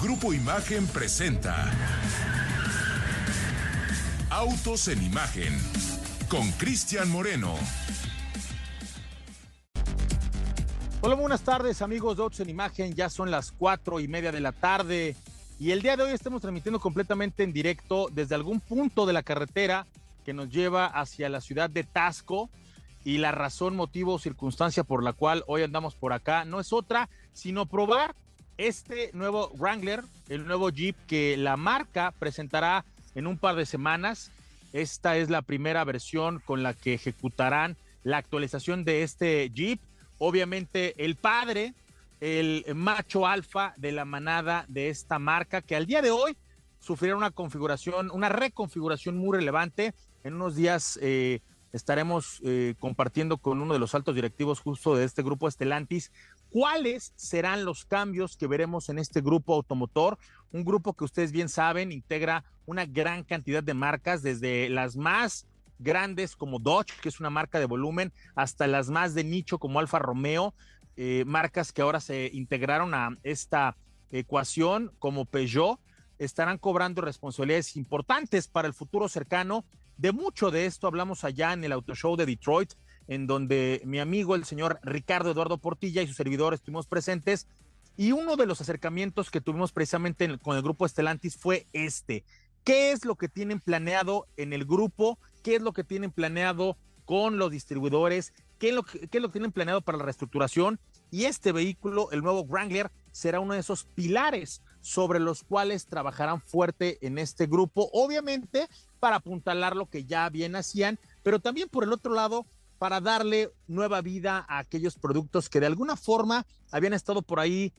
Grupo Imagen presenta Autos en Imagen con Cristian Moreno. Hola, buenas tardes amigos de Autos en Imagen. Ya son las cuatro y media de la tarde y el día de hoy estamos transmitiendo completamente en directo desde algún punto de la carretera que nos lleva hacia la ciudad de Tasco y la razón, motivo o circunstancia por la cual hoy andamos por acá no es otra, sino probar este nuevo Wrangler, el nuevo Jeep que la marca presentará en un par de semanas. Esta es la primera versión con la que ejecutarán la actualización de este Jeep. Obviamente el padre, el macho alfa de la manada de esta marca que al día de hoy sufrirá una configuración, una reconfiguración muy relevante. En unos días eh, estaremos eh, compartiendo con uno de los altos directivos justo de este grupo Estelantis cuáles serán los cambios que veremos en este grupo automotor, un grupo que ustedes bien saben integra una gran cantidad de marcas, desde las más grandes como Dodge, que es una marca de volumen, hasta las más de nicho como Alfa Romeo, eh, marcas que ahora se integraron a esta ecuación como Peugeot, estarán cobrando responsabilidades importantes para el futuro cercano. De mucho de esto hablamos allá en el Auto Show de Detroit, en donde mi amigo el señor Ricardo Eduardo Portilla y su servidor estuvimos presentes. Y uno de los acercamientos que tuvimos precisamente con el grupo Estelantis fue este. ¿Qué es lo que tienen planeado en el grupo? ¿Qué es lo que tienen planeado con los distribuidores? ¿Qué es lo que, qué es lo que tienen planeado para la reestructuración? Y este vehículo, el nuevo Wrangler, será uno de esos pilares sobre los cuales trabajarán fuerte en este grupo, obviamente para apuntalar lo que ya bien hacían, pero también por el otro lado para darle nueva vida a aquellos productos que de alguna forma habían estado por ahí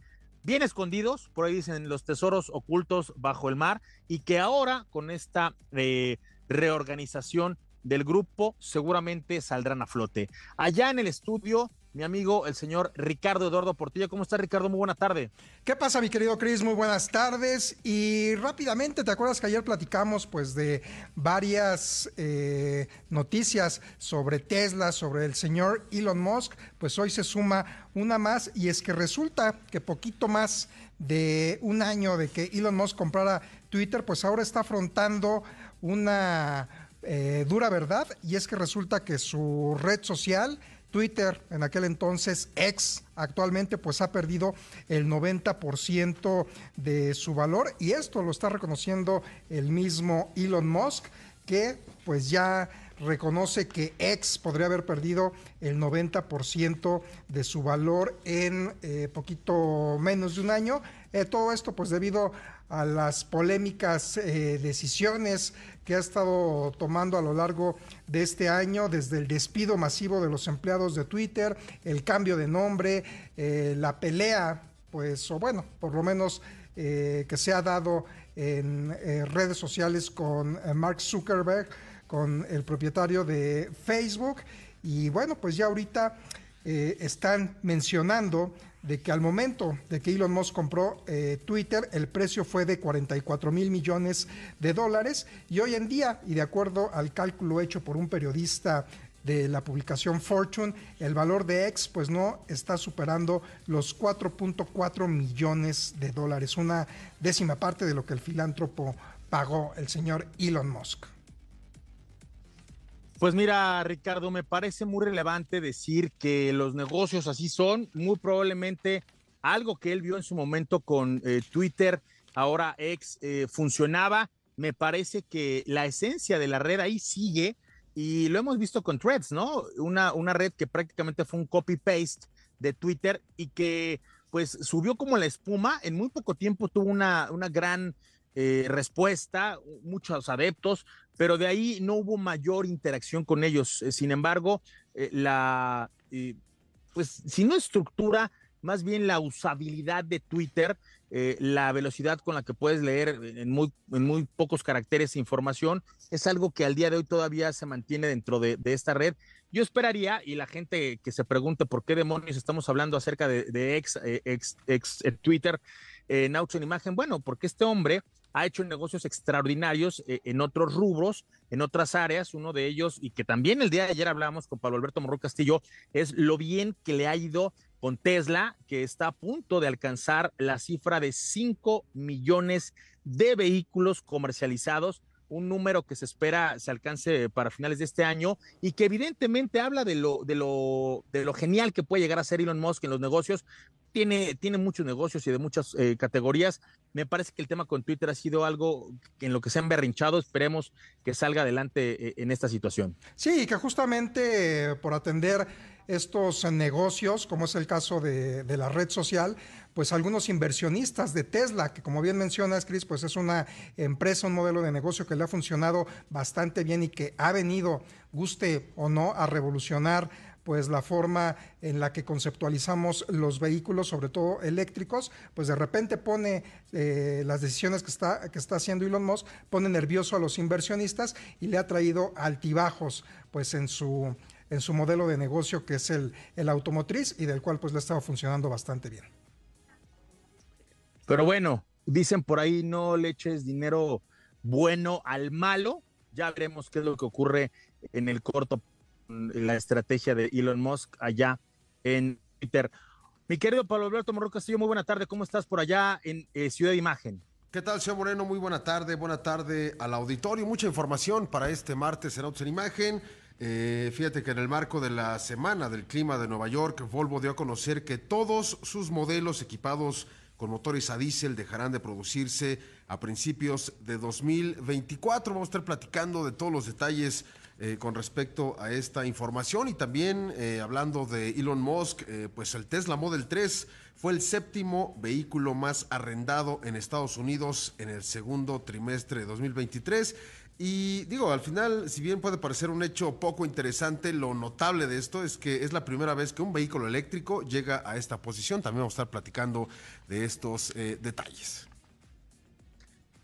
bien escondidos, por ahí dicen los tesoros ocultos bajo el mar, y que ahora con esta eh, reorganización del grupo seguramente saldrán a flote. Allá en el estudio mi amigo el señor Ricardo Eduardo Portilla. ¿Cómo está Ricardo? Muy buena tarde. ¿Qué pasa mi querido Chris? Muy buenas tardes. Y rápidamente, ¿te acuerdas que ayer platicamos pues de varias eh, noticias sobre Tesla, sobre el señor Elon Musk? Pues hoy se suma una más y es que resulta que poquito más de un año de que Elon Musk comprara Twitter, pues ahora está afrontando una eh, dura verdad y es que resulta que su red social Twitter, en aquel entonces ex, actualmente pues ha perdido el 90% de su valor y esto lo está reconociendo el mismo Elon Musk que pues ya reconoce que X podría haber perdido el 90% de su valor en eh, poquito menos de un año. Eh, todo esto pues debido a las polémicas eh, decisiones que ha estado tomando a lo largo de este año, desde el despido masivo de los empleados de Twitter, el cambio de nombre, eh, la pelea, pues, o bueno, por lo menos eh, que se ha dado en redes sociales con Mark Zuckerberg, con el propietario de Facebook. Y bueno, pues ya ahorita están mencionando de que al momento de que Elon Musk compró eh, Twitter, el precio fue de 44 mil millones de dólares y hoy en día, y de acuerdo al cálculo hecho por un periodista de la publicación Fortune, el valor de X pues no está superando los 4.4 millones de dólares, una décima parte de lo que el filántropo pagó el señor Elon Musk. Pues mira, Ricardo, me parece muy relevante decir que los negocios así son. Muy probablemente algo que él vio en su momento con eh, Twitter, ahora ex, eh, funcionaba. Me parece que la esencia de la red ahí sigue y lo hemos visto con Threads, ¿no? Una, una red que prácticamente fue un copy-paste de Twitter y que pues subió como la espuma. En muy poco tiempo tuvo una, una gran eh, respuesta, muchos adeptos, pero de ahí no hubo mayor interacción con ellos. Eh, sin embargo, eh, la, pues si no estructura, más bien la usabilidad de Twitter, la velocidad con la que puedes leer en muy, en muy pocos caracteres información, es algo que al día de hoy todavía se mantiene dentro de, esta red. Yo esperaría, y la gente que se pregunte por qué demonios estamos hablando acerca de, ex, ex, ex Twitter, en Auto en Imagen, bueno, porque este hombre ha hecho negocios extraordinarios eh, en otros rubros, en otras áreas. Uno de ellos, y que también el día de ayer hablábamos con Pablo Alberto Morro Castillo, es lo bien que le ha ido con Tesla, que está a punto de alcanzar la cifra de 5 millones de vehículos comercializados un número que se espera se alcance para finales de este año y que evidentemente habla de lo, de lo genial que puede llegar a ser Elon Musk en los negocios. Tiene, tiene muchos negocios y de muchas eh, categorías. Me parece que el tema con Twitter ha sido algo en lo que se han berrinchado. Esperemos que salga adelante eh, en esta situación. Sí, que justamente por atender estos negocios, como es el caso de, de, la red social, pues algunos inversionistas de Tesla, que como bien mencionas, Chris, pues es una empresa, un modelo de negocio que le ha funcionado bastante bien y que ha venido, guste o no, a revolucionar pues la forma en la que conceptualizamos los vehículos, sobre todo eléctricos, pues de repente pone eh, las decisiones que está, que está haciendo Elon Musk, pone nervioso a los inversionistas y le ha traído altibajos pues en su, en su modelo de negocio que es el, el automotriz y del cual pues le ha estado funcionando bastante bien. Pero bueno, dicen por ahí no le eches dinero bueno al malo. Ya veremos qué es lo que ocurre en el corto, la estrategia de Elon Musk allá en Twitter. Mi querido Pablo Alberto Morro Castillo, muy buena tarde. ¿Cómo estás por allá en eh, Ciudad de Imagen? ¿Qué tal, señor Moreno? Muy buena tarde. Buena tarde al auditorio. Mucha información para este martes en Autos en Imagen. Eh, fíjate que en el marco de la Semana del Clima de Nueva York, Volvo dio a conocer que todos sus modelos equipados con motores a diésel dejarán de producirse a principios de 2024. Vamos a estar platicando de todos los detalles eh, con respecto a esta información y también eh, hablando de Elon Musk, eh, pues el Tesla Model 3 fue el séptimo vehículo más arrendado en Estados Unidos en el segundo trimestre de 2023 y digo, al final, si bien puede parecer un hecho poco interesante, lo notable de esto es que es la primera vez que un vehículo eléctrico llega a esta posición. También vamos a estar platicando de estos detalles.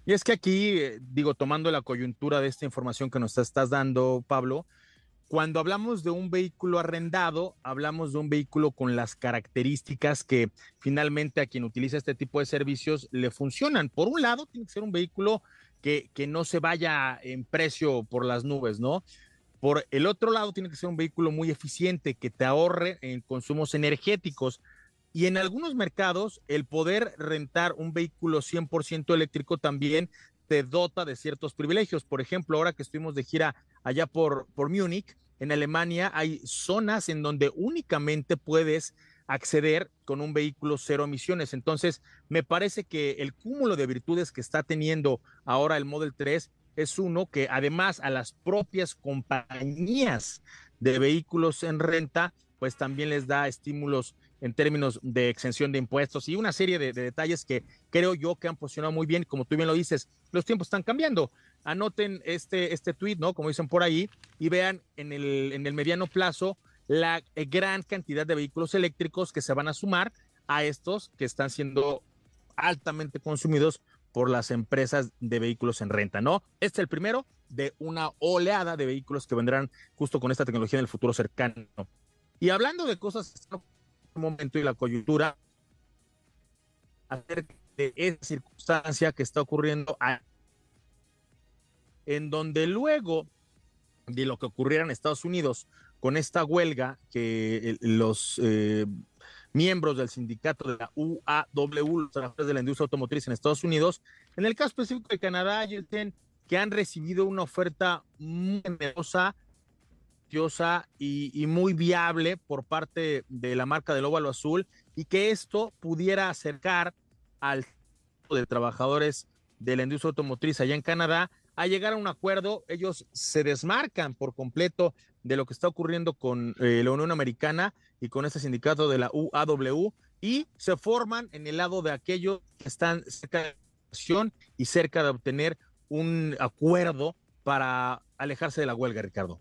Y es que aquí, eh, digo, tomando la coyuntura de esta información que nos estás dando, Pablo, cuando hablamos de un vehículo arrendado, hablamos de un vehículo con las características que finalmente a quien utiliza este tipo de servicios le funcionan. Por un lado, tiene que ser un vehículo que, no se vaya en precio por las nubes, ¿no? Por el otro lado, tiene que ser un vehículo muy eficiente, que te ahorre en consumos energéticos. Y en algunos mercados, el poder rentar un vehículo 100% eléctrico también te dota de ciertos privilegios. Por ejemplo, ahora que estuvimos de gira allá por, por Múnich, en Alemania, hay zonas en donde únicamente puedes acceder con un vehículo cero emisiones. Entonces, me parece que el cúmulo de virtudes que está teniendo ahora el Model 3 es uno que además a las propias compañías de vehículos en renta, pues también les da estímulos en términos de exención de impuestos y una serie de, detalles que creo yo que han posicionado muy bien. Como tú bien lo dices, los tiempos están cambiando. Anoten este, este tweet, ¿no? Como dicen por ahí, y vean en el, en el mediano plazo la eh, gran cantidad de vehículos eléctricos que se van a sumar a estos que están siendo altamente consumidos por las empresas de vehículos en renta, ¿no? Este es el primero de una oleada de vehículos que vendrán justo con esta tecnología en el futuro cercano. Y hablando de cosas momento y la coyuntura, acerca de esa circunstancia que está ocurriendo en donde luego de lo que ocurriera en Estados Unidos con esta huelga que los eh, miembros del sindicato de la UAW, los trabajadores de la industria automotriz en Estados Unidos, en el caso específico de Canadá, dicen que han recibido una oferta muy generosa y, muy viable por parte de la marca del óvalo azul y que esto pudiera acercar al de trabajadores de la industria automotriz allá en Canadá a llegar a un acuerdo. Ellos se desmarcan por completo de lo que está ocurriendo con eh, la Unión Americana y con este sindicato de la UAW y se forman en el lado de aquellos que están cerca de la acción y cerca de obtener un acuerdo para alejarse de la huelga, Ricardo.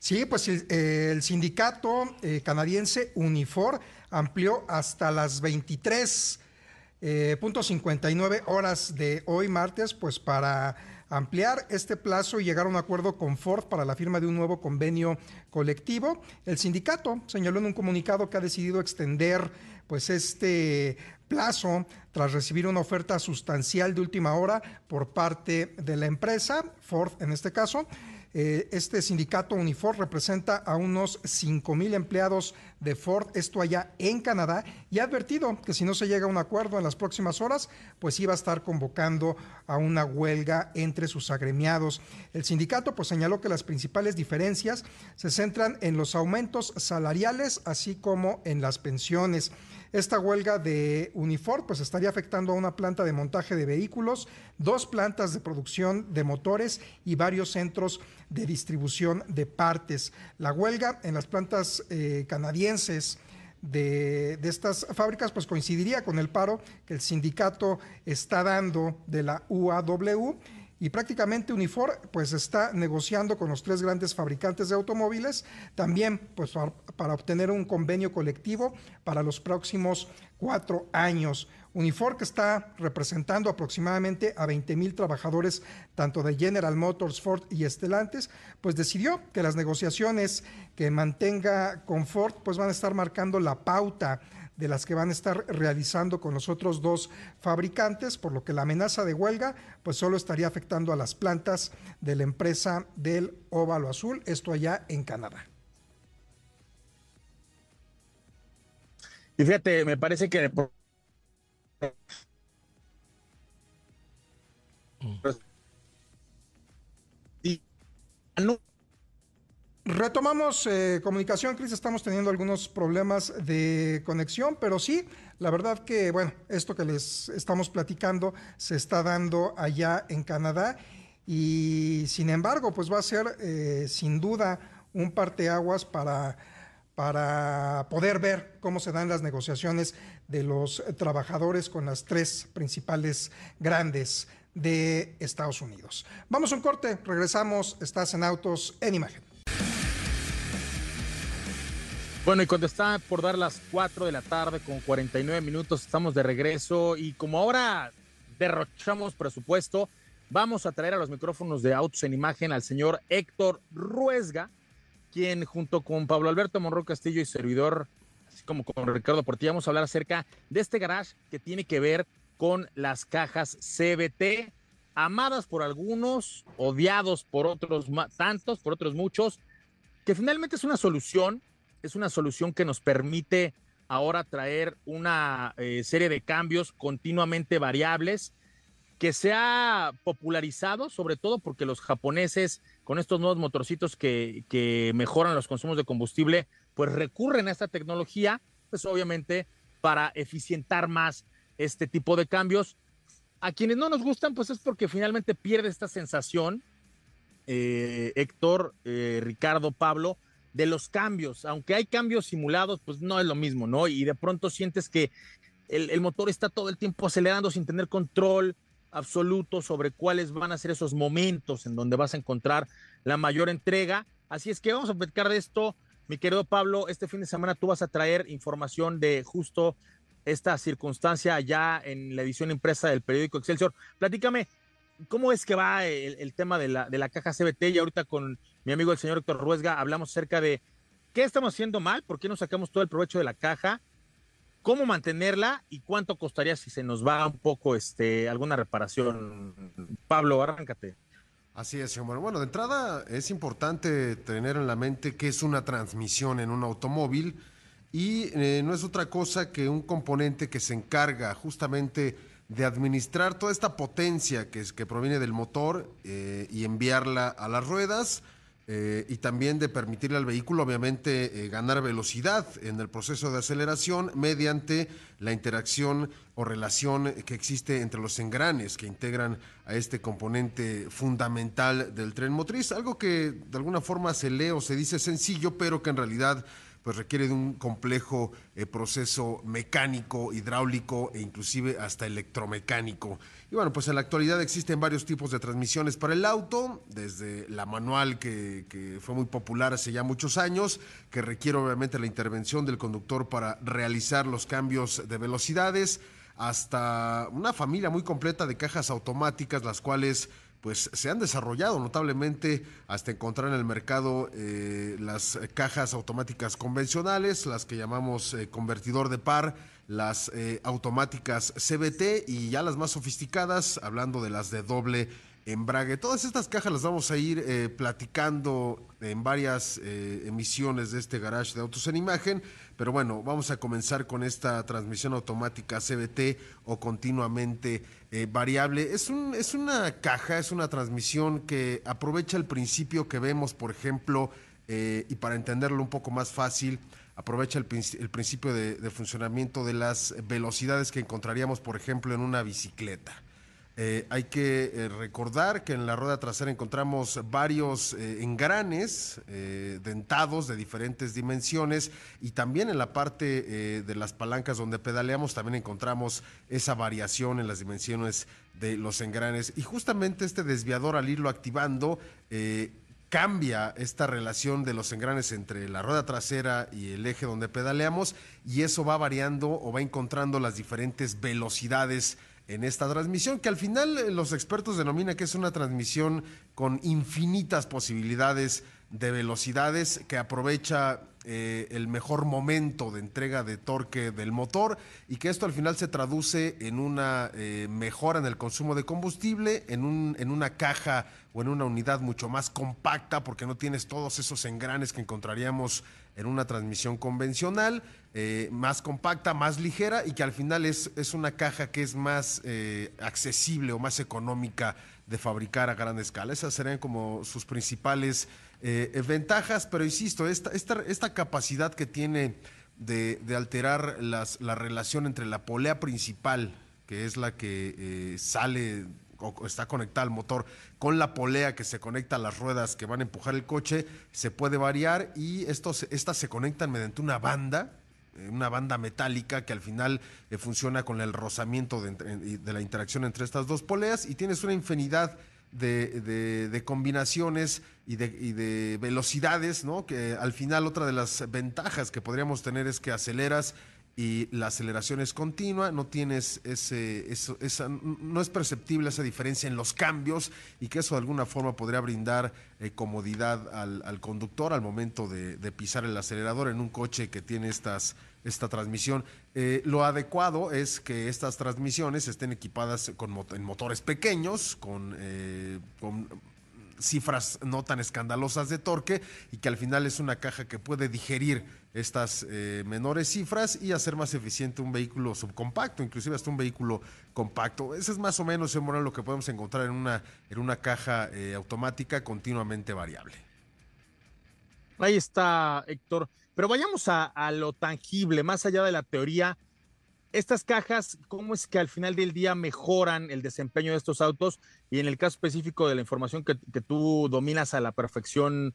Sí, pues el, sindicato eh, canadiense Unifor amplió hasta las 23.59 eh, horas de hoy martes, pues para ampliar este plazo y llegar a un acuerdo con Ford para la firma de un nuevo convenio colectivo. El sindicato señaló en un comunicado que ha decidido extender pues este plazo tras recibir una oferta sustancial de última hora por parte de la empresa, Ford en este caso. Eh, este sindicato Unifor representa a unos 5 mil empleados de Ford, esto allá en Canadá, y ha advertido que si no se llega a un acuerdo en las próximas horas, pues iba a estar convocando a una huelga entre sus agremiados. El sindicato pues señaló que las principales diferencias se centran en los aumentos salariales, así como en las pensiones. Esta huelga de Unifor pues estaría afectando a una planta de montaje de vehículos, dos plantas de producción de motores y varios centros de distribución de partes. La huelga en las plantas eh, de, de, estas fábricas pues coincidiría con el paro que el sindicato está dando de la UAW y prácticamente Unifor pues está negociando con los tres grandes fabricantes de automóviles también pues para, obtener un convenio colectivo para los próximos cuatro años. Unifor que está representando aproximadamente a 20 mil trabajadores tanto de General Motors, Ford y Estelantes, pues decidió que las negociaciones que mantenga con Ford pues van a estar marcando la pauta de las que van a estar realizando con los otros dos fabricantes, por lo que la amenaza de huelga pues solo estaría afectando a las plantas de la empresa del óvalo azul, esto allá en Canadá. Y fíjate, me parece que Retomamos eh, comunicación, Cris, estamos teniendo algunos problemas de conexión, pero sí, la verdad que, bueno, esto que les estamos platicando se está dando allá en Canadá y sin embargo, pues va a ser eh, sin duda un parteaguas para, para poder ver cómo se dan las negociaciones de los trabajadores con las tres principales grandes de Estados Unidos. Vamos a un corte, regresamos, estás en Autos en Imagen. Bueno, y cuando está por dar las 4 de la tarde con 49 minutos, estamos de regreso y como ahora derrochamos presupuesto, vamos a traer a los micrófonos de Autos en Imagen al señor Héctor Ruesga, quien junto con Pablo Alberto Monroy Castillo y servidor, así como con Ricardo Portilla, vamos a hablar acerca de este garage que tiene que ver con las cajas CBT, amadas por algunos, odiados por otros tantos, por otros muchos, que finalmente es una solución es una solución que nos permite ahora traer una eh, serie de cambios continuamente variables que se ha popularizado, sobre todo porque los japoneses, con estos nuevos motorcitos que, que mejoran los consumos de combustible, pues recurren a esta tecnología, pues obviamente para eficientar más este tipo de cambios. A quienes no nos gustan, pues es porque finalmente pierde esta sensación, eh, Héctor, eh, Ricardo, Pablo, de los cambios. Aunque hay cambios simulados, pues no es lo mismo, ¿no? Y de pronto sientes que el, motor está todo el tiempo acelerando sin tener control absoluto sobre cuáles van a ser esos momentos en donde vas a encontrar la mayor entrega. Así es que vamos a platicar de esto. Mi querido Pablo, este fin de semana tú vas a traer información de justo esta circunstancia allá en la edición impresa del periódico Excelsior. Platícame, ¿cómo es que va el, tema de la, de la caja CBT y ahorita con mi amigo el señor Héctor Ruesga, hablamos acerca de qué estamos haciendo mal, por qué no sacamos todo el provecho de la caja, cómo mantenerla y cuánto costaría si se nos va un poco este, alguna reparación. Pablo, arráncate. Así es, señor. Bueno, de entrada es importante tener en la mente que es una transmisión en un automóvil y eh, no es otra cosa que un componente que se encarga justamente de administrar toda esta potencia que, es, que proviene del motor eh, y enviarla a las ruedas eh, y también de permitirle al vehículo, obviamente, eh, ganar velocidad en el proceso de aceleración mediante la interacción o relación que existe entre los engranes que integran a este componente fundamental del tren motriz, algo que de alguna forma se lee o se dice sencillo, pero que en realidad pues requiere de un complejo eh, proceso mecánico, hidráulico e inclusive hasta electromecánico. Y bueno, pues en la actualidad existen varios tipos de transmisiones para el auto, desde la manual que, que fue muy popular hace ya muchos años, que requiere obviamente la intervención del conductor para realizar los cambios de velocidades, hasta una familia muy completa de cajas automáticas, las cuales pues se han desarrollado notablemente hasta encontrar en el mercado eh, las cajas automáticas convencionales, las que llamamos eh, convertidor de par, las eh, automáticas CBT y ya las más sofisticadas, hablando de las de doble embrague. Todas estas cajas las vamos a ir eh, platicando en varias eh, emisiones de este garage de autos en imagen, pero bueno, vamos a comenzar con esta transmisión automática CBT o continuamente eh, variable. Es, un, es una caja, es una transmisión que aprovecha el principio que vemos, por ejemplo, y para entenderlo un poco más fácil, aprovecha el, principio de funcionamiento de las velocidades que encontraríamos, por ejemplo, en una bicicleta. Eh, hay que eh, recordar que en la rueda trasera encontramos varios eh, engranes dentados de diferentes dimensiones y también en la parte de las palancas donde pedaleamos también encontramos esa variación en las dimensiones de los engranes. Y justamente este desviador al irlo activando cambia esta relación de los engranes entre la rueda trasera y el eje donde pedaleamos y eso va variando o va encontrando las diferentes velocidades en esta transmisión, que al final eh, los expertos denominan que es una transmisión con infinitas posibilidades de velocidades que aprovecha eh, el mejor momento de entrega de torque del motor y que esto al final se traduce en una eh, mejora en el consumo de combustible, en, un, en una caja o en una unidad mucho más compacta porque no tienes todos esos engranes que encontraríamos en una transmisión convencional, eh, más compacta, más ligera y que al final es, es una caja que es más eh, accesible o más económica de fabricar a gran escala. Esas serían como sus principales eh, ventajas, pero insisto, esta, esta, esta capacidad que tiene de, alterar la relación entre la polea principal, que es la que sale o está conectada al motor con la polea que se conecta a las ruedas que van a empujar el coche, se puede variar y estos, estas se conectan mediante una banda, una banda metálica que al final eh, funciona con el rozamiento de, la interacción entre estas dos poleas y tienes una infinidad de, combinaciones y de, velocidades, ¿no? Que al final otra de las ventajas que podríamos tener es que aceleras y la aceleración es continua, no tienes ese, esa, no es perceptible esa diferencia en los cambios y que eso de alguna forma podría brindar eh, comodidad al, conductor al momento de, pisar el acelerador en un coche que tiene estas, esta transmisión. Eh, lo adecuado es que estas transmisiones estén equipadas con en motores pequeños, con, eh, con cifras no tan escandalosas de torque y que al final es una caja que puede digerir estas eh, menores cifras y hacer más eficiente un vehículo subcompacto, inclusive hasta un vehículo compacto. Ese es más o menos lo que podemos encontrar en una, en una caja automática continuamente variable. Ahí está, Héctor. Pero vayamos a, lo tangible, más allá de la teoría. Estas cajas, ¿cómo es que al final del día mejoran el desempeño de estos autos? Y en el caso específico de la información que, que tú dominas a la perfección,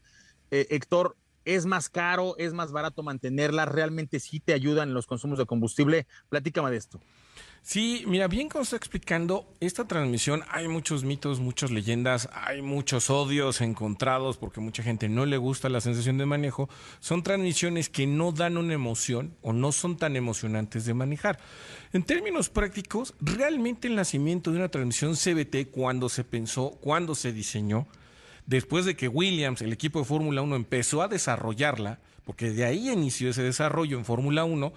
eh, Héctor, ¿Es más caro? ¿Es más barato mantenerla? ¿Realmente sí te ayudan en los consumos de combustible? Platícame de esto. Sí, mira, bien como está explicando, esta transmisión hay muchos mitos, muchas leyendas, hay muchos odios encontrados porque mucha gente no le gusta la sensación de manejo. Son transmisiones que no dan una emoción o no son tan emocionantes de manejar. En términos prácticos, realmente el nacimiento de una transmisión CBT, cuando se pensó, cuando se diseñó, después de que Williams, el equipo de Fórmula 1, empezó a desarrollarla, porque de ahí inició ese desarrollo en Fórmula 1,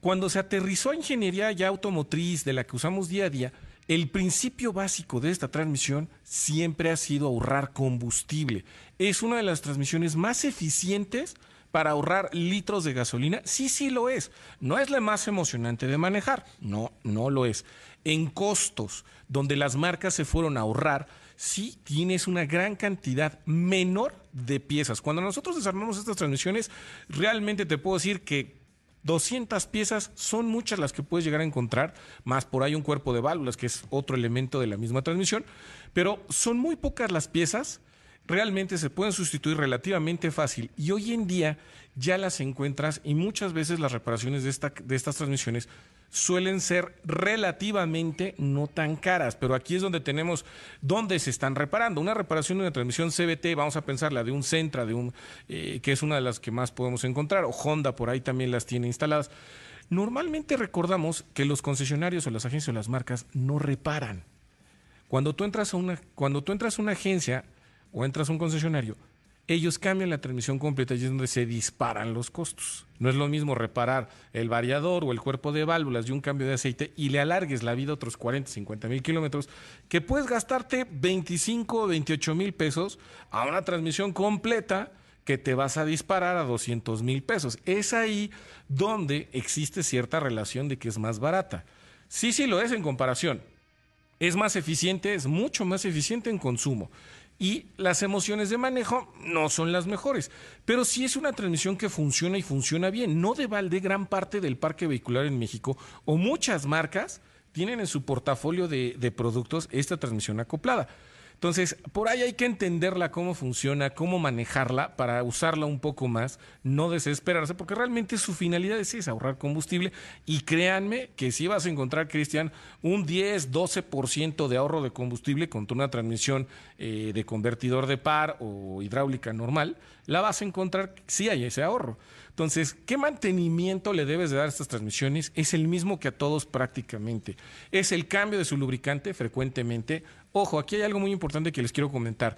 cuando se aterrizó a ingeniería ya automotriz de la que usamos día a día, el principio básico de esta transmisión siempre ha sido ahorrar combustible. Es una de las transmisiones más eficientes para ahorrar litros de gasolina. Sí, sí lo es. No es la más emocionante de manejar. No, no lo es. En costos, donde las marcas se fueron a ahorrar, sí tienes una gran cantidad menor de piezas. Cuando nosotros desarmamos estas transmisiones, realmente te puedo decir que 200 piezas son muchas las que puedes llegar a encontrar, más por ahí un cuerpo de válvulas, que es otro elemento de la misma transmisión, pero son muy pocas las piezas, realmente se pueden sustituir relativamente fácil y hoy en día ya las encuentras y muchas veces las reparaciones de, esta, de estas transmisiones suelen ser relativamente no tan caras, pero aquí es donde tenemos dónde se están reparando. Una reparación de una transmisión CBT, vamos a pensar la de un Centra, de un, eh, que es una de las que más podemos encontrar, o Honda por ahí también las tiene instaladas. Normalmente recordamos que los concesionarios o las agencias o las marcas no reparan. Cuando tú entras a una, cuando tú entras a una agencia o entras a un concesionario, ellos cambian la transmisión completa y es donde se disparan los costos. No es lo mismo reparar el variador o el cuerpo de válvulas de un cambio de aceite y le alargues la vida otros 40, 50 mil kilómetros, que puedes gastarte 25 o 28 mil pesos a una transmisión completa que te vas a disparar a 200 mil pesos. Es ahí donde existe cierta relación de que es más barata. Sí, sí lo es en comparación. Es más eficiente, es mucho más eficiente en consumo y las emociones de manejo no son las mejores. Pero sí es una transmisión que funciona y funciona bien. No de balde gran parte del parque vehicular en México o muchas marcas tienen en su portafolio de, de productos esta transmisión acoplada. Entonces, por ahí hay que entenderla cómo funciona, cómo manejarla para usarla un poco más, no desesperarse, porque realmente su finalidad es esa, ahorrar combustible. Y créanme que si vas a encontrar, Cristian, un 10, 12% de ahorro de combustible con una transmisión eh, de convertidor de par o hidráulica normal, la vas a encontrar si hay ese ahorro. Entonces, ¿qué mantenimiento le debes de dar a estas transmisiones? Es el mismo que a todos prácticamente. Es el cambio de su lubricante frecuentemente. Ojo, aquí hay algo muy importante que les quiero comentar.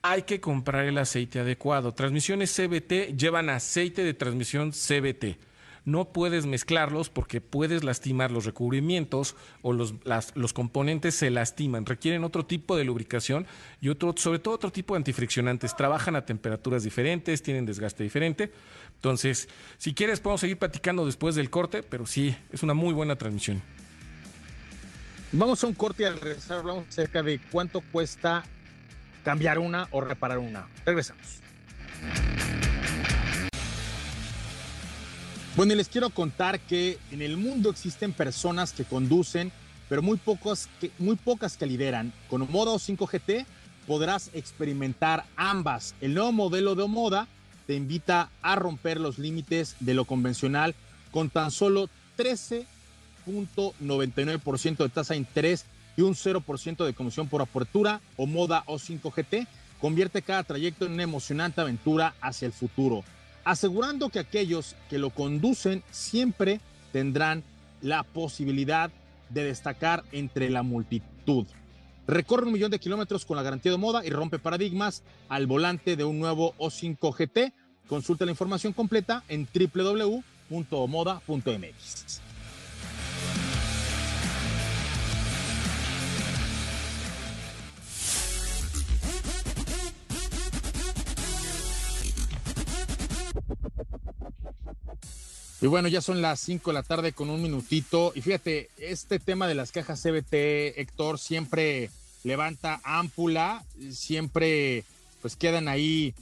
Hay que comprar el aceite adecuado. Transmisiones CBT llevan aceite de transmisión CBT no puedes mezclarlos porque puedes lastimar los recubrimientos o los, los componentes se lastiman, requieren otro tipo de lubricación y otro, sobre todo otro tipo de antifriccionantes. Trabajan a temperaturas diferentes, tienen desgaste diferente. Entonces, si quieres, podemos seguir platicando después del corte, pero sí, es una muy buena transmisión. Vamos a un corte y al regresar hablamos acerca de cuánto cuesta cambiar una o reparar una. Regresamos. Bueno, y les quiero contar que en el mundo existen personas que conducen, pero muy, pocos que, muy pocas que lideran. Con Omoda O5 GT podrás experimentar ambas. El nuevo modelo de Omoda te invita a romper los límites de lo convencional con tan solo 13.99% de tasa de interés y un 0% de comisión por apertura. Omoda O5 GT convierte cada trayecto en una emocionante aventura hacia el futuro asegurando que aquellos que lo conducen siempre tendrán la posibilidad de destacar entre la multitud. Recorre un millón de kilómetros con la garantía de moda y rompe paradigmas al volante de un nuevo O5 GT. Consulta la información completa en www.moda.mx. Y bueno, ya son las 5 de la tarde con un minutito. Y fíjate, este tema de las cajas CBT, Héctor, siempre levanta ámpula, siempre pues quedan ahí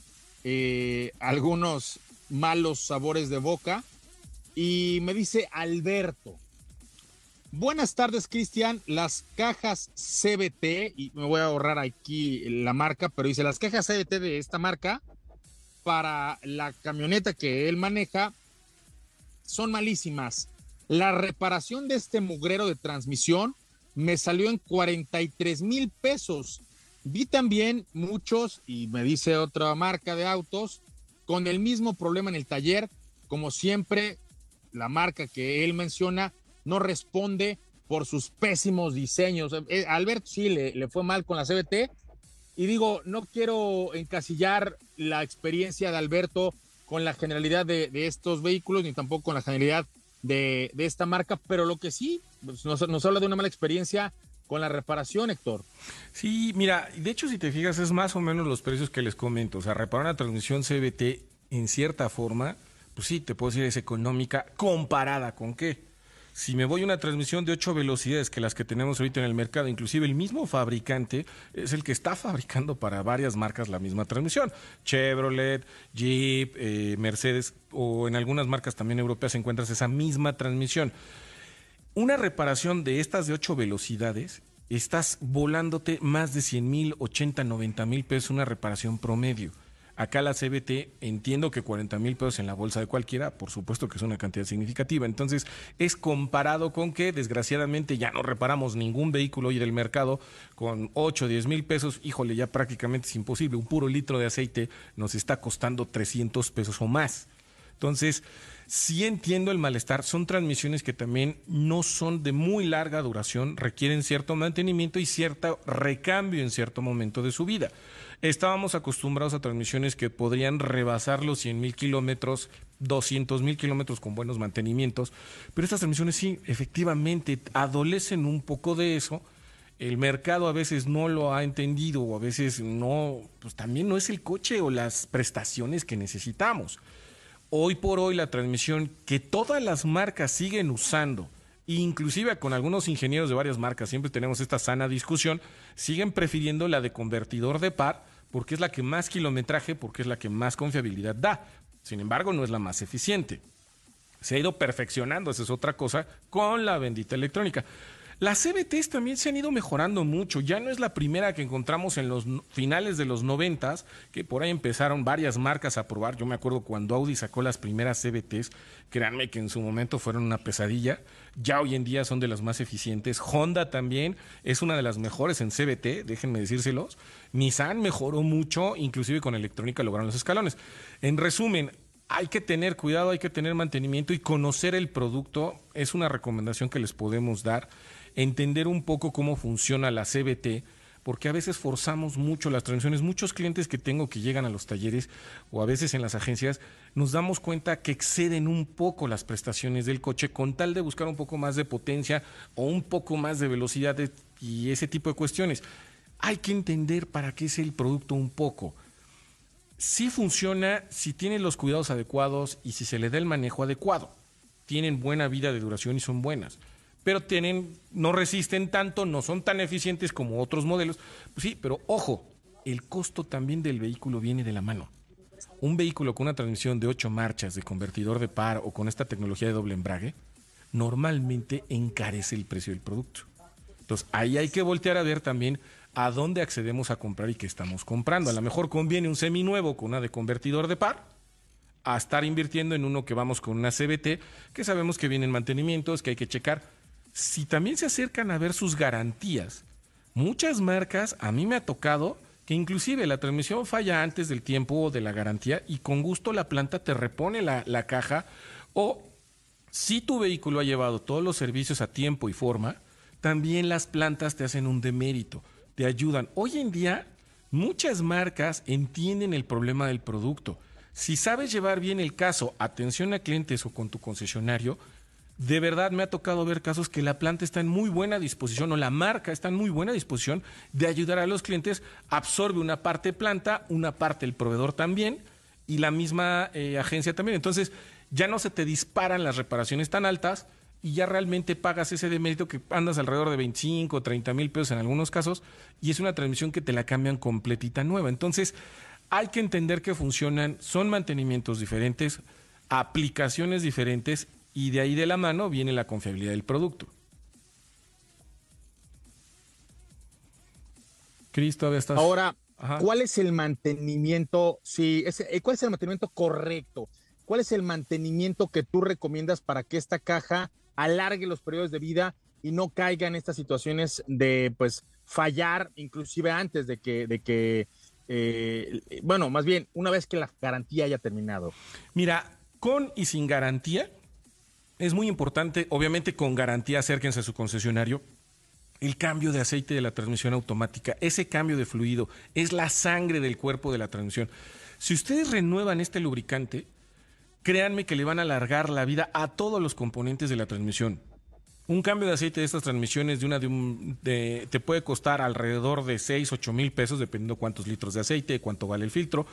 eh, algunos malos sabores de boca. Y me dice Alberto, buenas tardes Cristian, las cajas CBT, y me voy a ahorrar aquí la marca, pero dice las cajas CBT de esta marca para la camioneta que él maneja son malísimas. La reparación de este mugrero de transmisión me salió en 43 mil pesos. Vi también muchos, y me dice otra marca de autos, con el mismo problema en el taller. Como siempre, la marca que él menciona no responde por sus pésimos diseños. Eh, Alberto sí le, le fue mal con la CBT. Y digo, no quiero encasillar la experiencia de Alberto con la generalidad de, estos vehículos, ni tampoco con la generalidad de, esta marca, pero lo que sí pues, nos, nos habla de una mala experiencia con la reparación, Héctor. Sí, mira, de hecho, si te fijas, es más o menos los precios que les comento. O sea, reparar una transmisión CBT en cierta forma, pues sí, te puedo decir, es económica comparada con qué si me voy a una transmisión de ocho velocidades que las que tenemos ahorita en el mercado, inclusive el mismo fabricante es el que está fabricando para varias marcas la misma transmisión. Chevrolet, Jeep, eh, Mercedes o en algunas marcas también europeas encuentras esa misma transmisión. Una reparación de estas de ocho velocidades, estás volándote más de 100 mil, 80, 90 mil pesos una reparación promedio. Acá la CBT entiendo que 40 mil pesos en la bolsa de cualquiera, por supuesto que es una cantidad significativa. Entonces es comparado con que desgraciadamente ya no reparamos ningún vehículo hoy del mercado con 8 o 10 mil pesos. Híjole, ya prácticamente es imposible. Un puro litro de aceite nos está costando 300 pesos o más. Entonces, sí entiendo el malestar. Son transmisiones que también no son de muy larga duración, requieren cierto mantenimiento y cierto recambio en cierto momento de su vida. Estábamos acostumbrados a transmisiones que podrían rebasar los 100 mil kilómetros, 200 mil kilómetros con buenos mantenimientos, pero estas transmisiones sí, efectivamente, adolecen un poco de eso. El mercado a veces no lo ha entendido o a veces no, pues también no es el coche o las prestaciones que necesitamos. Hoy por hoy la transmisión que todas las marcas siguen usando, inclusive con algunos ingenieros de varias marcas, siempre tenemos esta sana discusión, siguen prefiriendo la de convertidor de par porque es la que más kilometraje, porque es la que más confiabilidad da. Sin embargo, no es la más eficiente. Se ha ido perfeccionando, esa es otra cosa, con la bendita electrónica. Las CBTs también se han ido mejorando mucho. Ya no es la primera que encontramos en los finales de los noventas, que por ahí empezaron varias marcas a probar. Yo me acuerdo cuando Audi sacó las primeras CBTs, créanme que en su momento fueron una pesadilla. Ya hoy en día son de las más eficientes. Honda también es una de las mejores en CBT, déjenme decírselos. Nissan mejoró mucho, inclusive con electrónica lograron los escalones. En resumen, hay que tener cuidado, hay que tener mantenimiento y conocer el producto es una recomendación que les podemos dar entender un poco cómo funciona la CBT, porque a veces forzamos mucho las transmisiones. Muchos clientes que tengo que llegan a los talleres o a veces en las agencias, nos damos cuenta que exceden un poco las prestaciones del coche con tal de buscar un poco más de potencia o un poco más de velocidad y ese tipo de cuestiones. Hay que entender para qué es el producto un poco. Si funciona si tiene los cuidados adecuados y si se le da el manejo adecuado. Tienen buena vida de duración y son buenas pero tienen, no resisten tanto, no son tan eficientes como otros modelos. Pues sí, pero ojo, el costo también del vehículo viene de la mano. Un vehículo con una transmisión de ocho marchas, de convertidor de par o con esta tecnología de doble embrague, normalmente encarece el precio del producto. Entonces ahí hay que voltear a ver también a dónde accedemos a comprar y qué estamos comprando. A lo mejor conviene un seminuevo con una de convertidor de par a estar invirtiendo en uno que vamos con una CBT, que sabemos que vienen mantenimientos, que hay que checar si también se acercan a ver sus garantías, muchas marcas, a mí me ha tocado que inclusive la transmisión falla antes del tiempo de la garantía y con gusto la planta te repone la, la caja o si tu vehículo ha llevado todos los servicios a tiempo y forma, también las plantas te hacen un demérito, te ayudan. Hoy en día muchas marcas entienden el problema del producto. Si sabes llevar bien el caso, atención a clientes o con tu concesionario, de verdad me ha tocado ver casos que la planta está en muy buena disposición o la marca está en muy buena disposición de ayudar a los clientes, absorbe una parte planta, una parte el proveedor también y la misma eh, agencia también. Entonces ya no se te disparan las reparaciones tan altas y ya realmente pagas ese demérito que andas alrededor de 25 o 30 mil pesos en algunos casos y es una transmisión que te la cambian completita nueva. Entonces hay que entender que funcionan, son mantenimientos diferentes, aplicaciones diferentes y de ahí de la mano viene la confiabilidad del producto. Cristo, estás. Ahora, ¿cuál es el mantenimiento? Sí, eh, ¿cuál es el mantenimiento correcto? ¿Cuál es el mantenimiento que tú recomiendas para que esta caja alargue los periodos de vida y no caiga en estas situaciones de pues fallar, inclusive antes de que, de que eh, bueno, más bien una vez que la garantía haya terminado? Mira, con y sin garantía, es muy importante, obviamente con garantía acérquense a su concesionario. El cambio de aceite de la transmisión automática, ese cambio de fluido, es la sangre del cuerpo de la transmisión. Si ustedes renuevan este lubricante, créanme que le van a alargar la vida a todos los componentes de la transmisión. Un cambio de aceite de estas transmisiones de una de te puede costar alrededor de 6, 8 mil pesos, dependiendo cuántos litros de aceite, cuánto vale el filtro.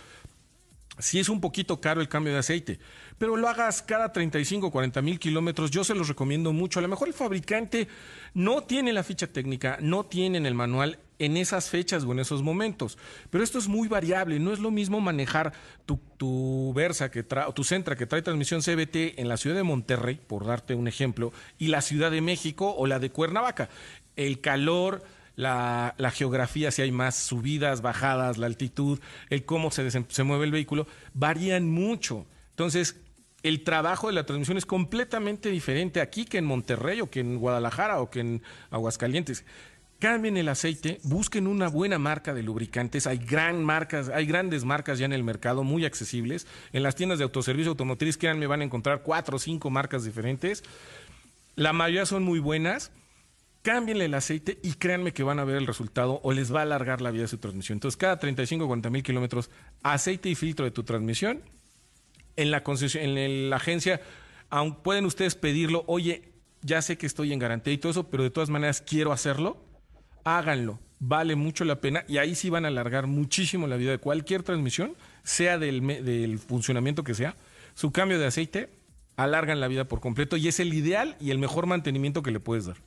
Si es un poquito caro el cambio de aceite, pero lo hagas cada 35 o 40 mil kilómetros, yo se los recomiendo mucho. A lo mejor el fabricante no tiene la ficha técnica, no tiene el manual en esas fechas o en esos momentos. Pero esto es muy variable. No es lo mismo manejar tu, tu Versa que trae, tu Centra que trae transmisión CBT en la ciudad de Monterrey, por darte un ejemplo, y la Ciudad de México o la de Cuernavaca. El calor, la, geografía, si hay más subidas, bajadas, la altitud, el cómo se, se mueve el vehículo, varían mucho. Entonces, el trabajo de la transmisión es completamente diferente aquí que en Monterrey o que en Guadalajara o que en Aguascalientes. Cambien el aceite, busquen una buena marca de lubricantes. Hay gran marcas, hay grandes marcas ya en el mercado, muy accesibles. En las tiendas de autoservicio automotriz, créanme, van a encontrar cuatro o cinco marcas diferentes. La mayoría son muy buenas cámbienle el aceite y créanme que van a ver el resultado o les va a alargar la vida de su transmisión. Entonces, cada 35 o 40 mil kilómetros, aceite y filtro de tu transmisión. En la, en la agencia, aún pueden ustedes pedirlo, oye, ya sé que estoy en garantía y todo eso, pero de todas maneras quiero hacerlo. Háganlo, vale mucho la pena y ahí sí van a alargar muchísimo la vida de cualquier transmisión, sea del, del funcionamiento que sea. Su cambio de aceite alargan la vida por completo y es el ideal y el mejor mantenimiento que le puedes dar.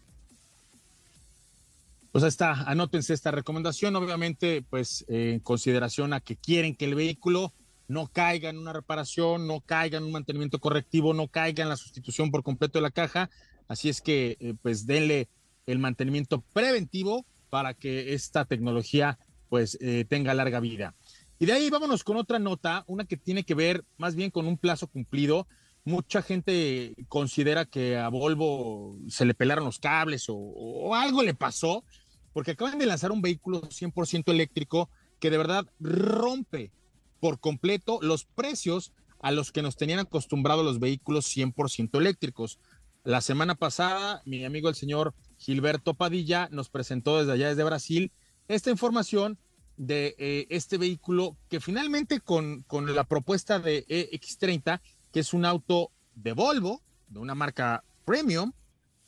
Pues está, anótense esta recomendación, obviamente, pues en consideración a que quieren que el vehículo no caiga en una reparación, no caiga en un mantenimiento correctivo, no caiga en la sustitución por completo de la caja. Así es que, eh, pues, denle el mantenimiento preventivo para que esta tecnología, pues, eh, tenga larga vida. Y de ahí vámonos con otra nota, una que tiene que ver más bien con un plazo cumplido. Mucha gente considera que a Volvo se le pelaron los cables o algo le pasó porque acaban de lanzar un vehículo 100% eléctrico que de verdad rompe por completo los precios a los que nos tenían acostumbrados los vehículos 100% eléctricos. La semana pasada, mi amigo el señor Gilberto Padilla nos presentó desde allá, desde Brasil, esta información de eh, este vehículo que finalmente con, con la propuesta de EX30, que es un auto de Volvo, de una marca premium,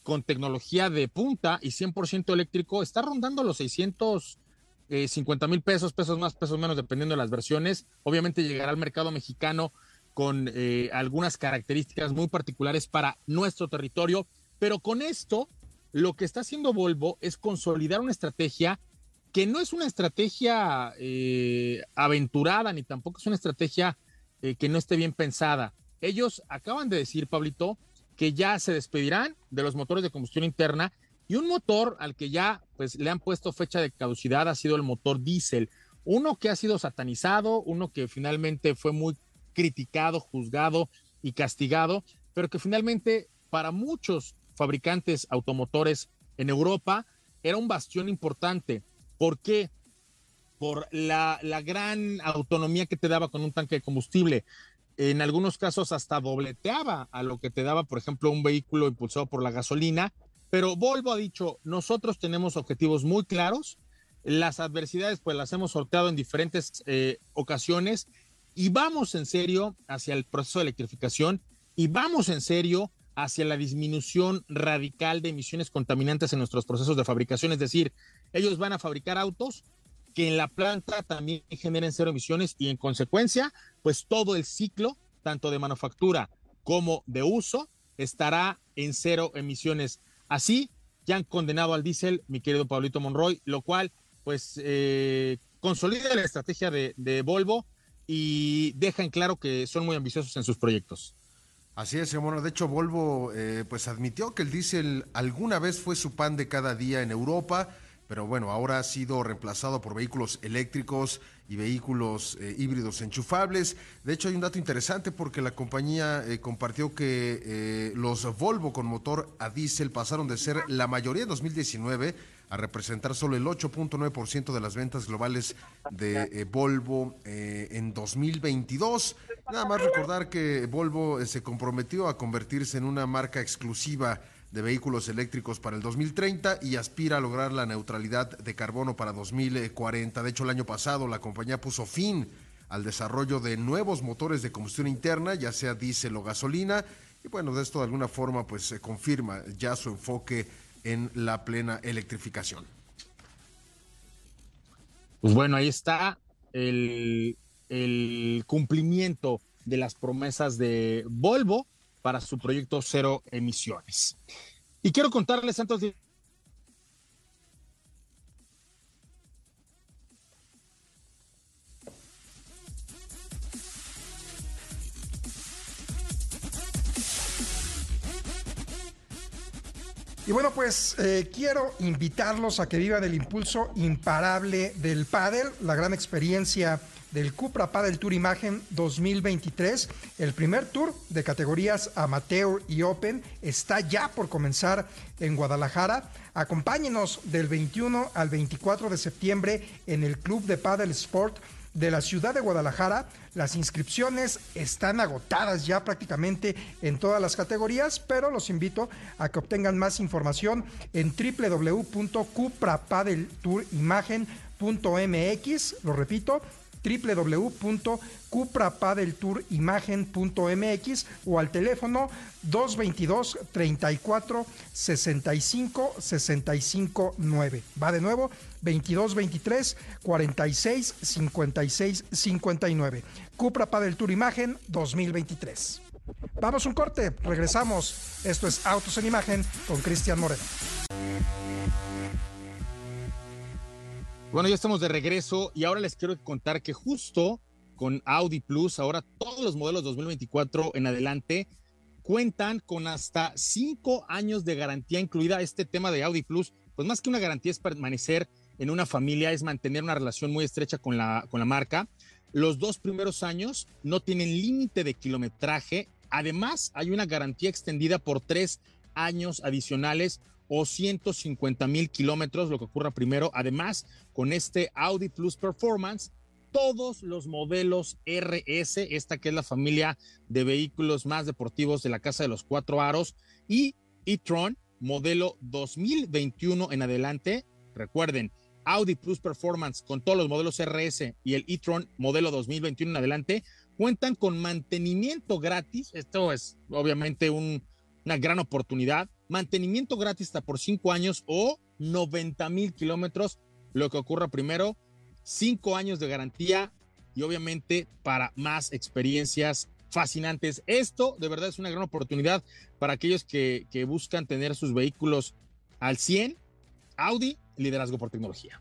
con tecnología de punta y 100% eléctrico, está rondando los 650 mil pesos, pesos más, pesos menos, dependiendo de las versiones. Obviamente llegará al mercado mexicano con eh, algunas características muy particulares para nuestro territorio, pero con esto lo que está haciendo Volvo es consolidar una estrategia que no es una estrategia eh, aventurada, ni tampoco es una estrategia eh, que no esté bien pensada. Ellos acaban de decir, Pablito, que ya se despedirán de los motores de combustión interna y un motor al que ya pues le han puesto fecha de caducidad ha sido el motor diésel, uno que ha sido satanizado, uno que finalmente fue muy criticado, juzgado y castigado, pero que finalmente para muchos fabricantes automotores en Europa era un bastión importante. ¿Por qué? Por la, la gran autonomía que te daba con un tanque de combustible en algunos casos hasta dobleteaba a lo que te daba, por ejemplo, un vehículo impulsado por la gasolina. Pero Volvo ha dicho, nosotros tenemos objetivos muy claros, las adversidades pues las hemos sorteado en diferentes eh, ocasiones y vamos en serio hacia el proceso de electrificación y vamos en serio hacia la disminución radical de emisiones contaminantes en nuestros procesos de fabricación. Es decir, ellos van a fabricar autos que en la planta también generen cero emisiones y en consecuencia, pues todo el ciclo, tanto de manufactura como de uso, estará en cero emisiones. Así ya han condenado al diésel, mi querido Pablito Monroy, lo cual pues eh, consolida la estrategia de, Volvo y deja en claro que son muy ambiciosos en sus proyectos. Así es, bueno, de hecho Volvo eh, pues admitió que el diésel alguna vez fue su pan de cada día en Europa pero bueno, ahora ha sido reemplazado por vehículos eléctricos y vehículos eh, híbridos enchufables. De hecho, hay un dato interesante porque la compañía eh, compartió que eh, los Volvo con motor a diésel pasaron de ser la mayoría en 2019 a representar solo el 8.9% de las ventas globales de Volvo en 2022. Nada más recordar que Volvo se comprometió a convertirse en una marca exclusiva de vehículos eléctricos para el 2030 y aspira a lograr la neutralidad de carbono para 2040. De hecho, el año pasado la compañía puso fin al desarrollo de nuevos motores de combustión interna, ya sea diésel o gasolina, y bueno, de esto de alguna forma pues se confirma ya su enfoque en la plena electrificación. Pues bueno, ahí está el, el cumplimiento de las promesas de Volvo para su proyecto cero emisiones. Y quiero contarles antes de Y bueno, pues eh, quiero invitarlos a que vivan el impulso imparable del pádel, la gran experiencia del Cupra Padel Tour Imagen 2023. El primer tour de categorías amateur y open está ya por comenzar en Guadalajara. Acompáñenos del 21 al 24 de septiembre en el Club de Padel Sport de la ciudad de Guadalajara. Las inscripciones están agotadas ya prácticamente en todas las categorías, pero los invito a que obtengan más información en www.cuprapadeltourimagen.mx. Lo repito, www.cuprapadeltourimagen.mx o al teléfono 222 34 65 65 9. Va de nuevo 22 23 46 56 59. Cupra Padel Imagen 2023. Vamos un corte, regresamos. Esto es Autos en Imagen con Cristian Moreno. Bueno, ya estamos de regreso y ahora les quiero contar que justo con Audi Plus, ahora todos los modelos 2024 en adelante cuentan con hasta cinco años de garantía incluida. Este tema de Audi Plus, pues más que una garantía es permanecer en una familia, es mantener una relación muy estrecha con la, con la marca. Los dos primeros años no tienen límite de kilometraje. Además, hay una garantía extendida por tres años adicionales o 150 mil kilómetros, lo que ocurra primero. Además, con este Audi Plus Performance, todos los modelos RS, esta que es la familia de vehículos más deportivos de la Casa de los Cuatro Aros, y e-tron, modelo 2021 en adelante. Recuerden, Audi Plus Performance con todos los modelos RS y el e-tron modelo 2021 en adelante cuentan con mantenimiento gratis. Esto es obviamente un, una gran oportunidad mantenimiento gratis hasta por cinco años o 90 mil kilómetros, lo que ocurra primero, cinco años de garantía y obviamente para más experiencias fascinantes. Esto de verdad es una gran oportunidad para aquellos que, que buscan tener sus vehículos al 100. Audi, liderazgo por tecnología.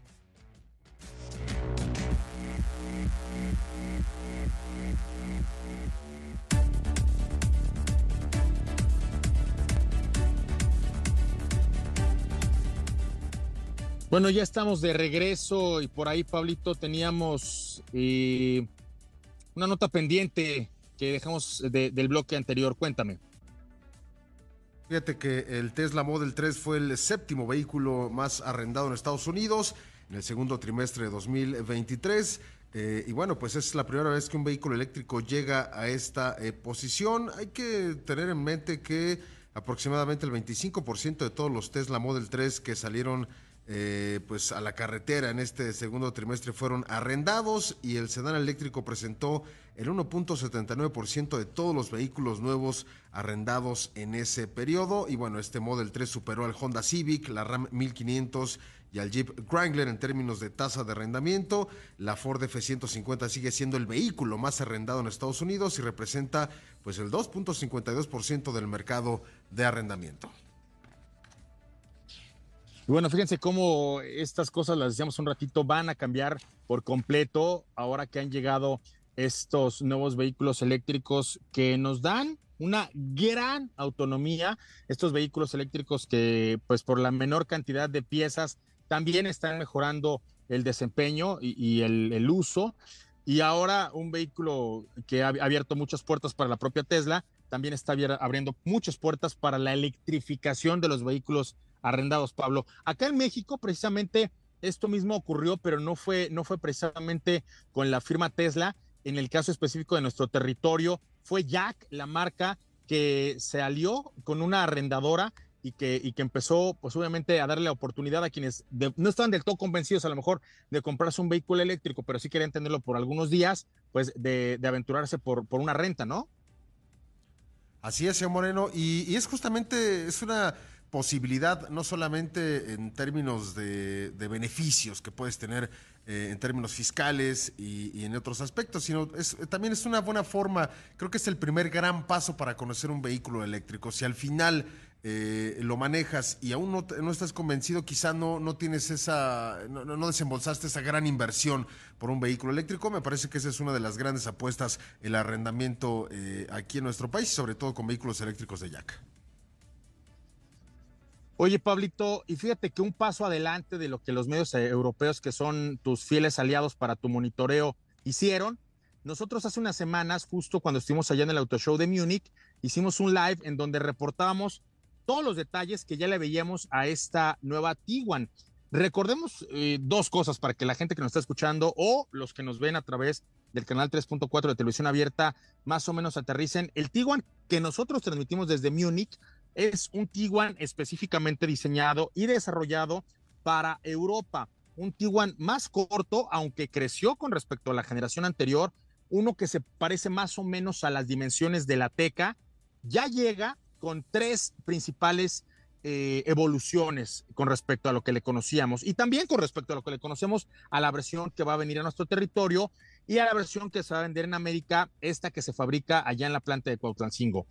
Bueno, ya estamos de regreso y por ahí, Pablito, teníamos eh, una nota pendiente que dejamos del bloque anterior. Cuéntame. Fíjate que el Tesla Model 3 fue el séptimo vehículo más arrendado en Estados Unidos en el segundo trimestre de 2023. Eh, y bueno, pues es la primera vez que un vehículo eléctrico llega a esta eh, posición. Hay que tener en mente que aproximadamente el 25% de todos los Tesla Model 3 que salieron eh, pues a la carretera en este segundo trimestre fueron arrendados y el sedán eléctrico presentó el 1.79% de todos los vehículos nuevos arrendados en ese periodo y bueno, este Model 3 superó al Honda Civic, la Ram 1500 y al Jeep Wrangler en términos de tasa de arrendamiento. La Ford F-150 sigue siendo el vehículo más arrendado en Estados Unidos y representa pues el 2.52% del mercado de arrendamiento. Y bueno, fíjense cómo estas cosas, las decíamos un ratito, van a cambiar por completo ahora que han llegado estos nuevos vehículos eléctricos que nos dan una gran autonomía. Estos vehículos eléctricos que, pues por la menor cantidad de piezas, también están mejorando el desempeño y, el, el uso. Y ahora un vehículo que ha abierto muchas puertas para la propia Tesla, también está abriendo muchas puertas para la electrificación de los vehículos arrendados, Pablo. Acá en México, precisamente, esto mismo ocurrió, pero no fue, no fue precisamente con la firma Tesla. En el caso específico de nuestro territorio, fue Jack, la marca que se alió con una arrendadora y que, y que empezó, pues obviamente, a darle la oportunidad a quienes no estaban del todo convencidos a lo mejor de comprarse un vehículo eléctrico, pero sí querían tenerlo por algunos días, pues de, aventurarse por, por una renta, ¿no? Así es, señor Moreno, y, y es justamente, es una posibilidad, no solamente en términos de, beneficios que puedes tener eh, en términos fiscales y, en otros aspectos, sino también es una buena forma, creo que es el primer gran paso para conocer un vehículo eléctrico. Si al final eh, lo manejas y aún no, no, estás convencido, quizá no, no tienes esa, no, desembolsaste esa gran inversión por un vehículo eléctrico, me parece que esa es una de las grandes apuestas, el arrendamiento eh, aquí en nuestro país, sobre todo con vehículos eléctricos de Jack. Oye, Pablito, y fíjate que un paso adelante de lo que los medios eh, europeos, que son tus fieles aliados para tu monitoreo, hicieron, nosotros hace unas semanas, justo cuando estuvimos allá en el Auto Show de Múnich, hicimos un live en donde reportábamos todos los detalles que ya le veíamos a esta nueva Tiguan. Recordemos eh, dos cosas para que la gente que nos está escuchando o los que nos ven a través del canal 3.4 de televisión abierta más o menos aterricen. El Tiguan que nosotros transmitimos desde Múnich es un Tiguan específicamente diseñado y desarrollado para Europa. Un Tiguan más corto, aunque creció con respecto a la generación anterior, uno que se parece más o menos a las dimensiones de la Teca, ya llega con tres principales eh, evoluciones con respecto a lo que le conocíamos y también con respecto a lo que le conocemos a la versión que va a venir a nuestro territorio y a la versión que se va a vender en América, esta que se fabrica allá en la planta de Cuautlancingo.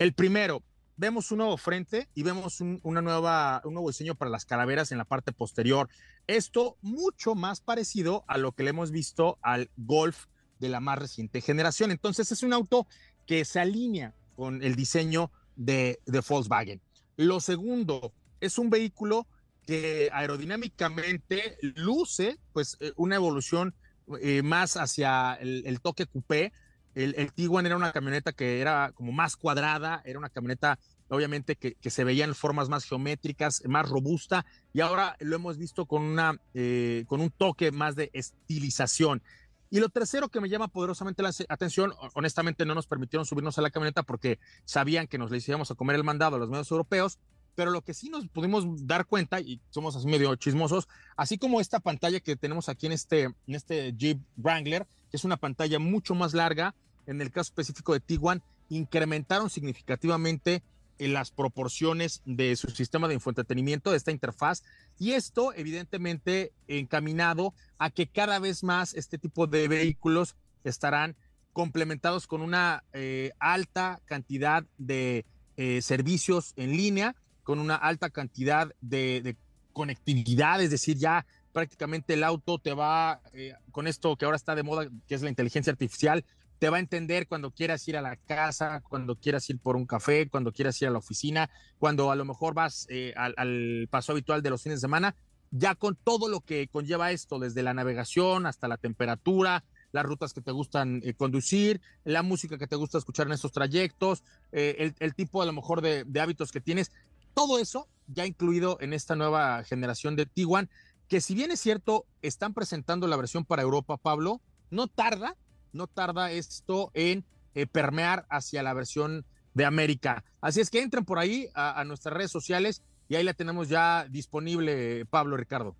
El primero, vemos un nuevo frente y vemos un, una nueva, un nuevo diseño para las calaveras en la parte posterior. Esto mucho más parecido a lo que le hemos visto al Golf de la más reciente generación. Entonces es un auto que se alinea con el diseño de, de Volkswagen. Lo segundo, es un vehículo que aerodinámicamente luce pues eh, una evolución eh, más hacia el, toque coupé. El, el, Tiguan era una camioneta que era como más cuadrada, era una camioneta obviamente que, que, se veía en formas más geométricas, más robusta, y ahora lo hemos visto con, una, eh, con un toque más de estilización. Y lo tercero que me llama poderosamente la atención, honestamente no nos permitieron subirnos a la camioneta porque sabían que nos le íbamos a comer el mandado a los medios europeos, pero lo que sí nos pudimos dar cuenta, y somos así medio chismosos, así como esta pantalla que tenemos aquí en este, en este Jeep Wrangler, es una pantalla mucho más larga, en el caso específico de Tiguan, incrementaron significativamente las proporciones de su sistema de infoentretenimiento, de esta interfaz, y esto evidentemente encaminado a que cada vez más este tipo de vehículos estarán complementados con una eh, alta cantidad de eh, servicios en línea, con una alta cantidad de, conectividad, es decir, ya prácticamente el auto te va eh, con esto que ahora está de moda, que es la inteligencia artificial, te va a entender cuando quieras ir a la casa, cuando quieras ir por un café, cuando quieras ir a la oficina, cuando a lo mejor vas eh, al, paso habitual de los fines de semana, ya con todo lo que conlleva esto, desde la navegación hasta la temperatura, las rutas que te gustan eh, conducir, la música que te gusta escuchar en estos trayectos, el, el, tipo a lo mejor de, de hábitos que tienes, todo eso ya incluido en esta nueva generación de Tiguan, que si bien es cierto, están presentando la versión para Europa, Pablo, no tarda, no tarda esto en eh, permear hacia la versión de América. Así es que entren por ahí a, nuestras redes sociales y ahí la tenemos ya disponible, Pablo Ricardo.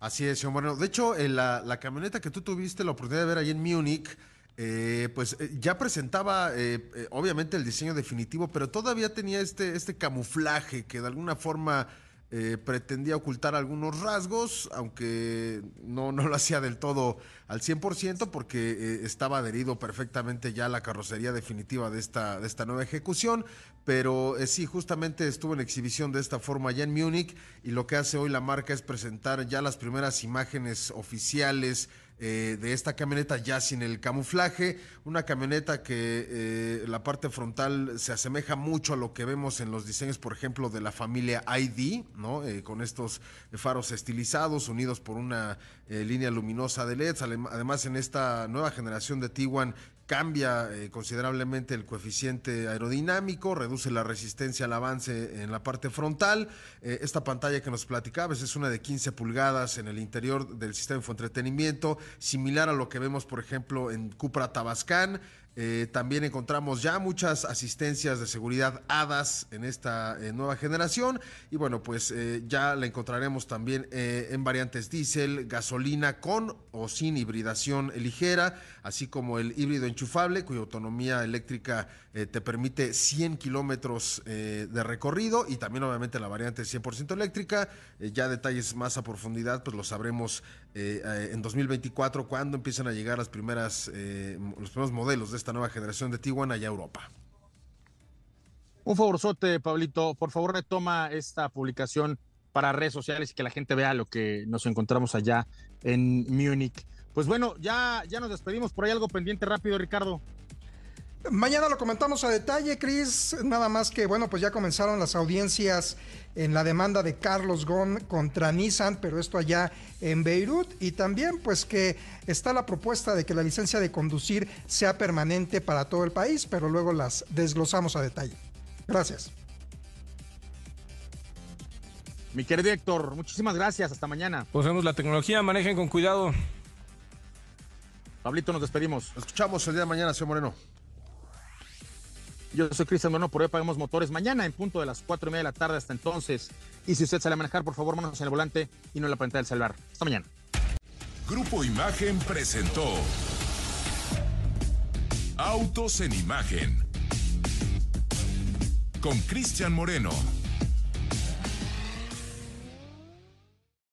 Así es, bueno, de hecho, en la, camioneta que tú tuviste la oportunidad de ver ahí en Múnich, eh, pues eh, ya presentaba eh, eh, obviamente el diseño definitivo, pero todavía tenía este, este camuflaje que de alguna forma eh, pretendía ocultar algunos rasgos, aunque no, no lo hacía del todo al 100% porque eh, estaba adherido perfectamente ya a la carrocería definitiva de esta, de esta nueva ejecución, pero eh, sí, justamente estuvo en exhibición de esta forma ya en Múnich y lo que hace hoy la marca es presentar ya las primeras imágenes oficiales eh, de esta camioneta ya sin el camuflaje, una camioneta que eh, la parte frontal se asemeja mucho a lo que vemos en los diseños, por ejemplo, de la familia ID, ¿no? Eh, con estos faros estilizados unidos por una línea luminosa de LEDs. Además, en esta nueva generación de Tiguan cambia eh, considerablemente el coeficiente aerodinámico, reduce la resistencia al avance en la parte frontal. Eh, esta pantalla que nos platicabas es una de 15 pulgadas en el interior del sistema de infoentretenimiento, similar a lo que vemos, por ejemplo, en Cupra Tabascan. Eh, también encontramos ya muchas asistencias de seguridad HADAS en esta eh, nueva generación y bueno, pues eh, ya la encontraremos también en variantes diésel, gasolina con o sin hibridación ligera, así como el híbrido enchufable cuya autonomía eléctrica te permite 100 kilómetros de recorrido y también obviamente la variante 100% eléctrica. ya detalles más a profundidad pues lo sabremos en 2024 cuando empiezan a llegar las primeras, los primeros modelos de esta nueva generación de Tiguan allá a Europa. Un favorzote, Pablito. Por favor, retoma esta publicación para redes sociales y que la gente vea lo que nos encontramos allá en Múnich. Pues bueno, ya, ya nos despedimos. Por ahí algo pendiente rápido, Ricardo. Mañana lo comentamos a detalle, Cris. Nada más que, bueno, pues ya comenzaron las audiencias en la demanda de Carlos Ghosn contra Nissan, pero esto allá en Beirut. Y también, pues que está la propuesta de que la licencia de conducir sea permanente para todo el país, pero luego las desglosamos a detalle. Gracias. Mi querido Héctor, muchísimas gracias. Hasta mañana. Posemos la tecnología, manejen con cuidado. Pablito, nos despedimos. Nos escuchamos el día de mañana, señor Moreno. Yo soy Cristian Moreno, por hoy pagamos motores. Mañana en punto de las cuatro y media de la tarde hasta entonces. Y si usted sale a manejar, por favor, manos en el volante y no en la pantalla del celular. Hasta mañana. Grupo Imagen presentó Autos en Imagen con Cristian Moreno.